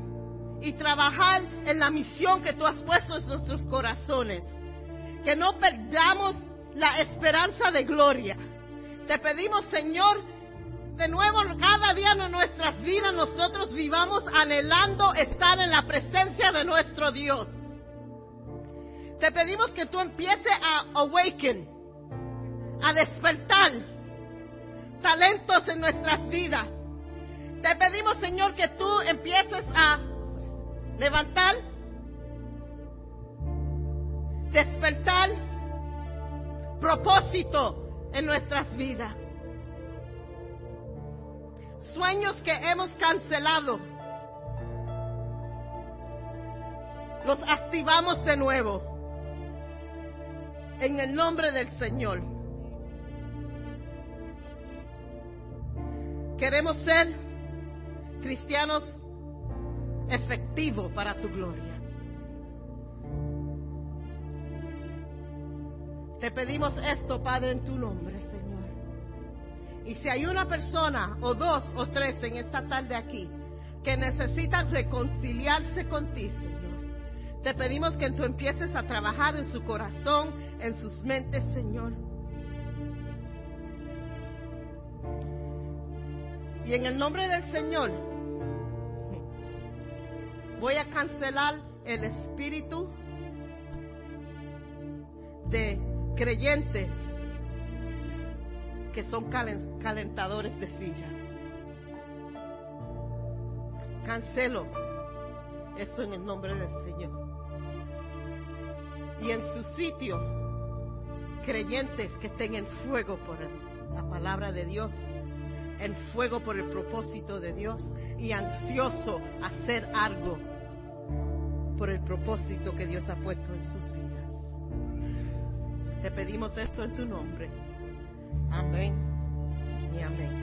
y trabajar en la misión que tú has puesto en nuestros corazones. Que no perdamos la esperanza de gloria. Te pedimos, Señor, de nuevo cada día en nuestras vidas nosotros vivamos anhelando estar en la presencia de nuestro Dios. Te pedimos que tú empieces a awaken, a despertar talentos en nuestras vidas. Te pedimos, Señor, que tú empieces a levantar, despertar propósito en nuestras vidas sueños que hemos cancelado, los activamos de nuevo. En el nombre del Señor. Queremos ser cristianos efectivos para tu gloria. Te pedimos esto, Padre, en tu nombre, y si hay una persona o dos o tres en esta tarde aquí que necesitan reconciliarse contigo, Señor, te pedimos que tú empieces a trabajar en su corazón, en sus mentes, Señor. Y en el nombre del Señor, voy a cancelar el espíritu de creyentes que son calentadores de silla. Cancelo eso en el nombre del Señor. Y en su sitio, creyentes que estén en fuego por la palabra de Dios, en fuego por el propósito de Dios y ansioso a hacer algo por el propósito que Dios ha puesto en sus vidas. Te pedimos esto en tu nombre. Amén y amén.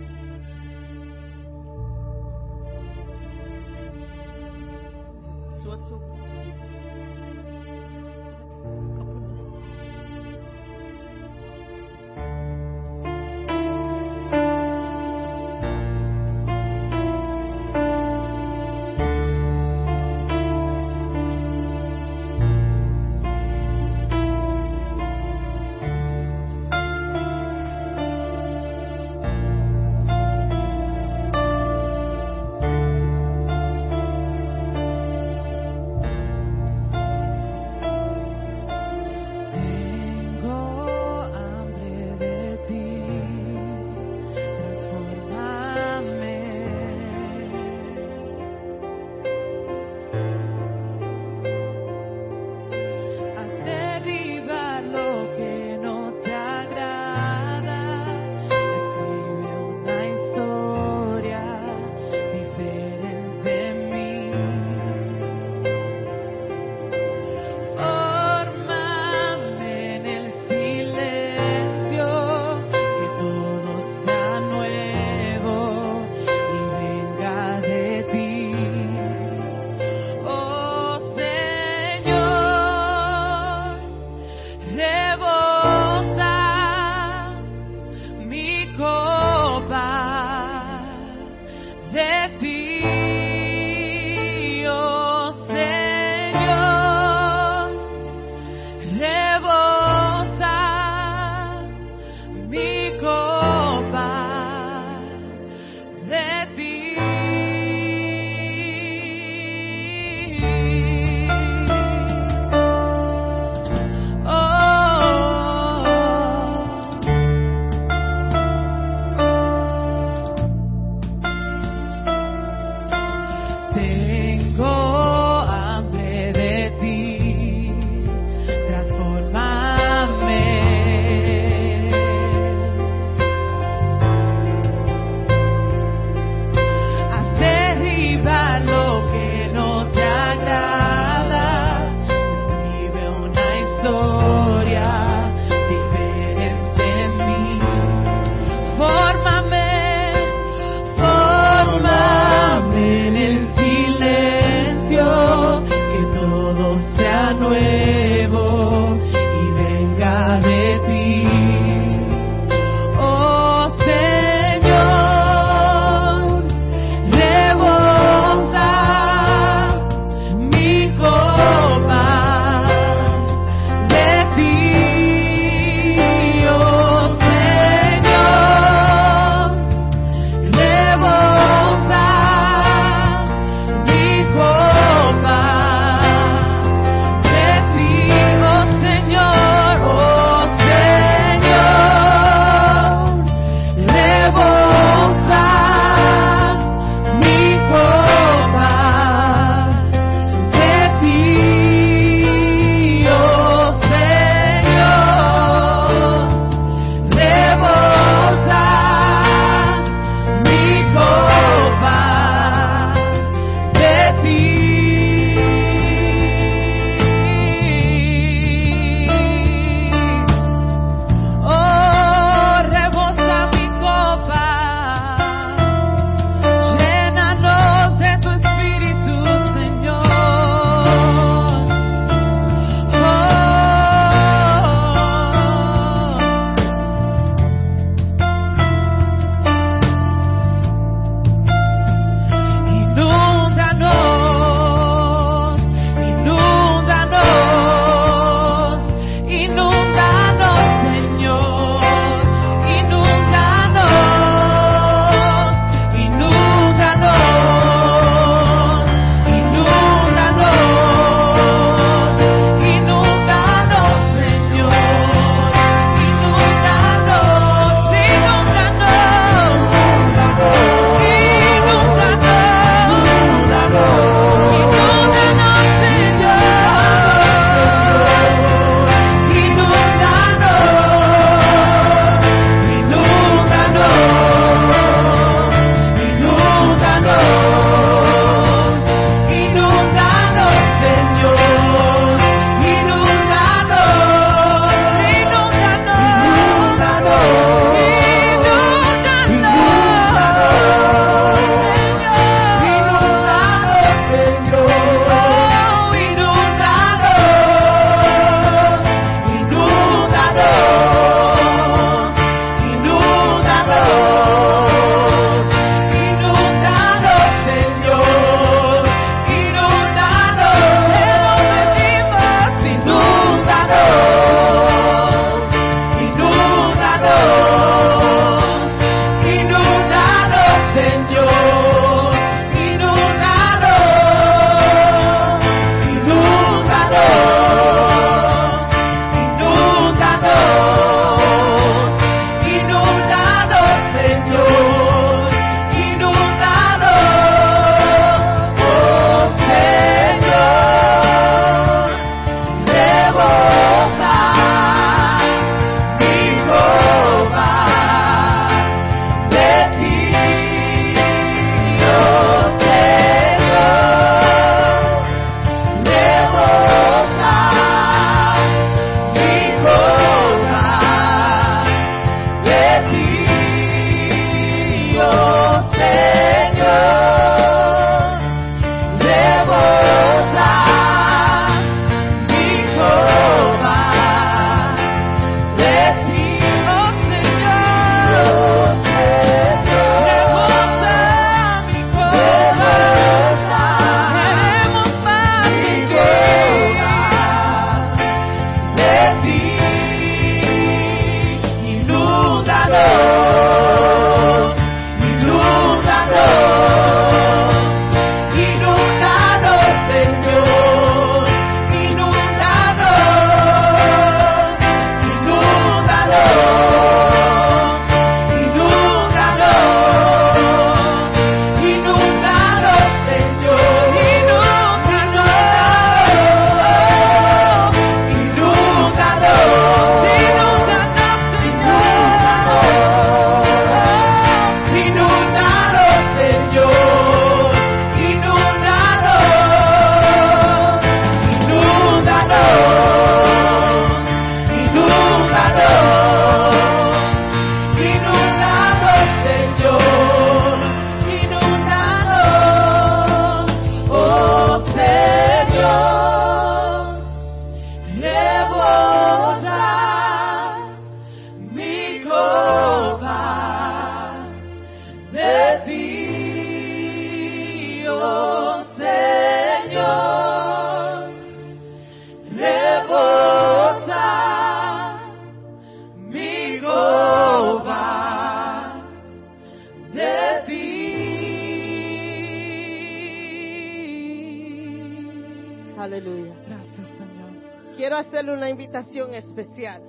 Hacerle una invitación especial.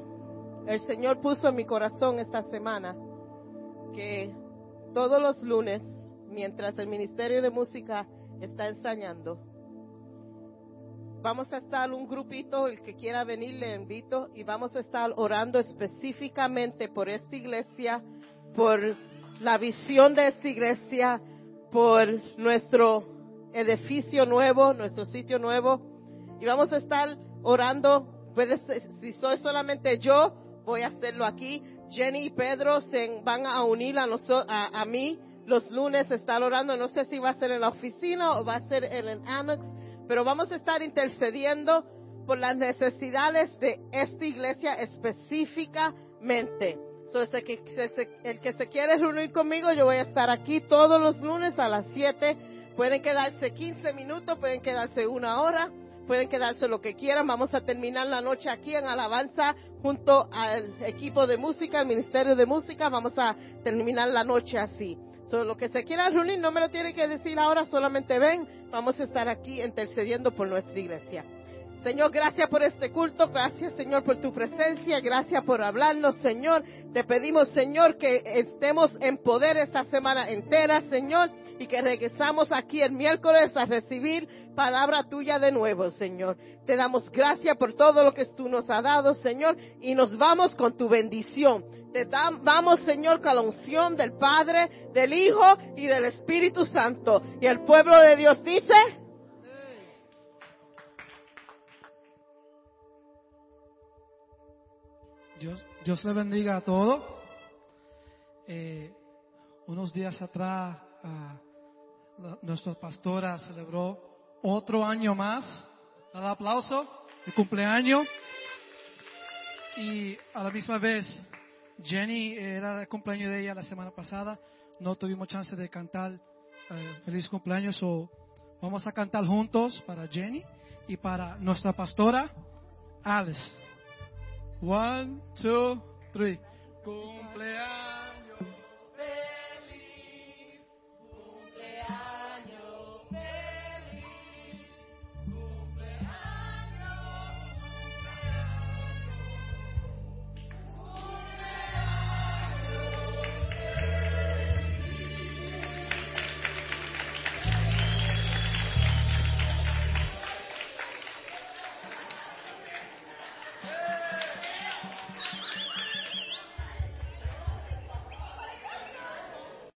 El Señor puso en mi corazón esta semana que todos los lunes, mientras el Ministerio de Música está enseñando, vamos a estar un grupito, el que quiera venir le invito, y vamos a estar orando específicamente por esta iglesia, por la visión de esta iglesia, por nuestro edificio nuevo, nuestro sitio nuevo, y vamos a estar orando, puede si soy solamente yo, voy a hacerlo aquí. Jenny y Pedro se van a unir a mí los lunes, estar orando. No sé si va a ser en la oficina o va a ser en el Annex, pero vamos a estar intercediendo por las necesidades de esta iglesia específicamente. So, el, que, se- el que se quiere reunir conmigo, yo voy a estar aquí todos los lunes a las 7. Pueden quedarse 15 minutos, pueden quedarse una hora, pueden quedarse lo que quieran. Vamos a terminar la noche aquí en Alabanza junto al equipo de música, el Ministerio de Música. Vamos a terminar la noche así. So, lo que se quiera reunir no me lo tiene que decir ahora, solamente ven. Vamos a estar aquí intercediendo por nuestra iglesia. Señor, gracias por este culto, gracias Señor por tu presencia, gracias por hablarnos Señor. Te pedimos Señor que estemos en poder esta semana entera Señor y que regresamos aquí el miércoles a recibir palabra tuya de nuevo Señor. Te damos gracias por todo lo que tú nos has dado Señor y nos vamos con tu bendición. Te dam- vamos Señor con la unción del Padre, del Hijo y del Espíritu Santo. Y el pueblo de Dios dice... Dios, Dios le bendiga a todos. Eh, unos días atrás, ah, nuestra pastora celebró otro año más. Al aplauso de cumpleaños. Y a la misma vez, Jenny era el cumpleaños de ella la semana pasada. No tuvimos chance de cantar eh, feliz cumpleaños. o vamos a cantar juntos para Jenny y para nuestra pastora Alice. One, two, three. Cumpleaños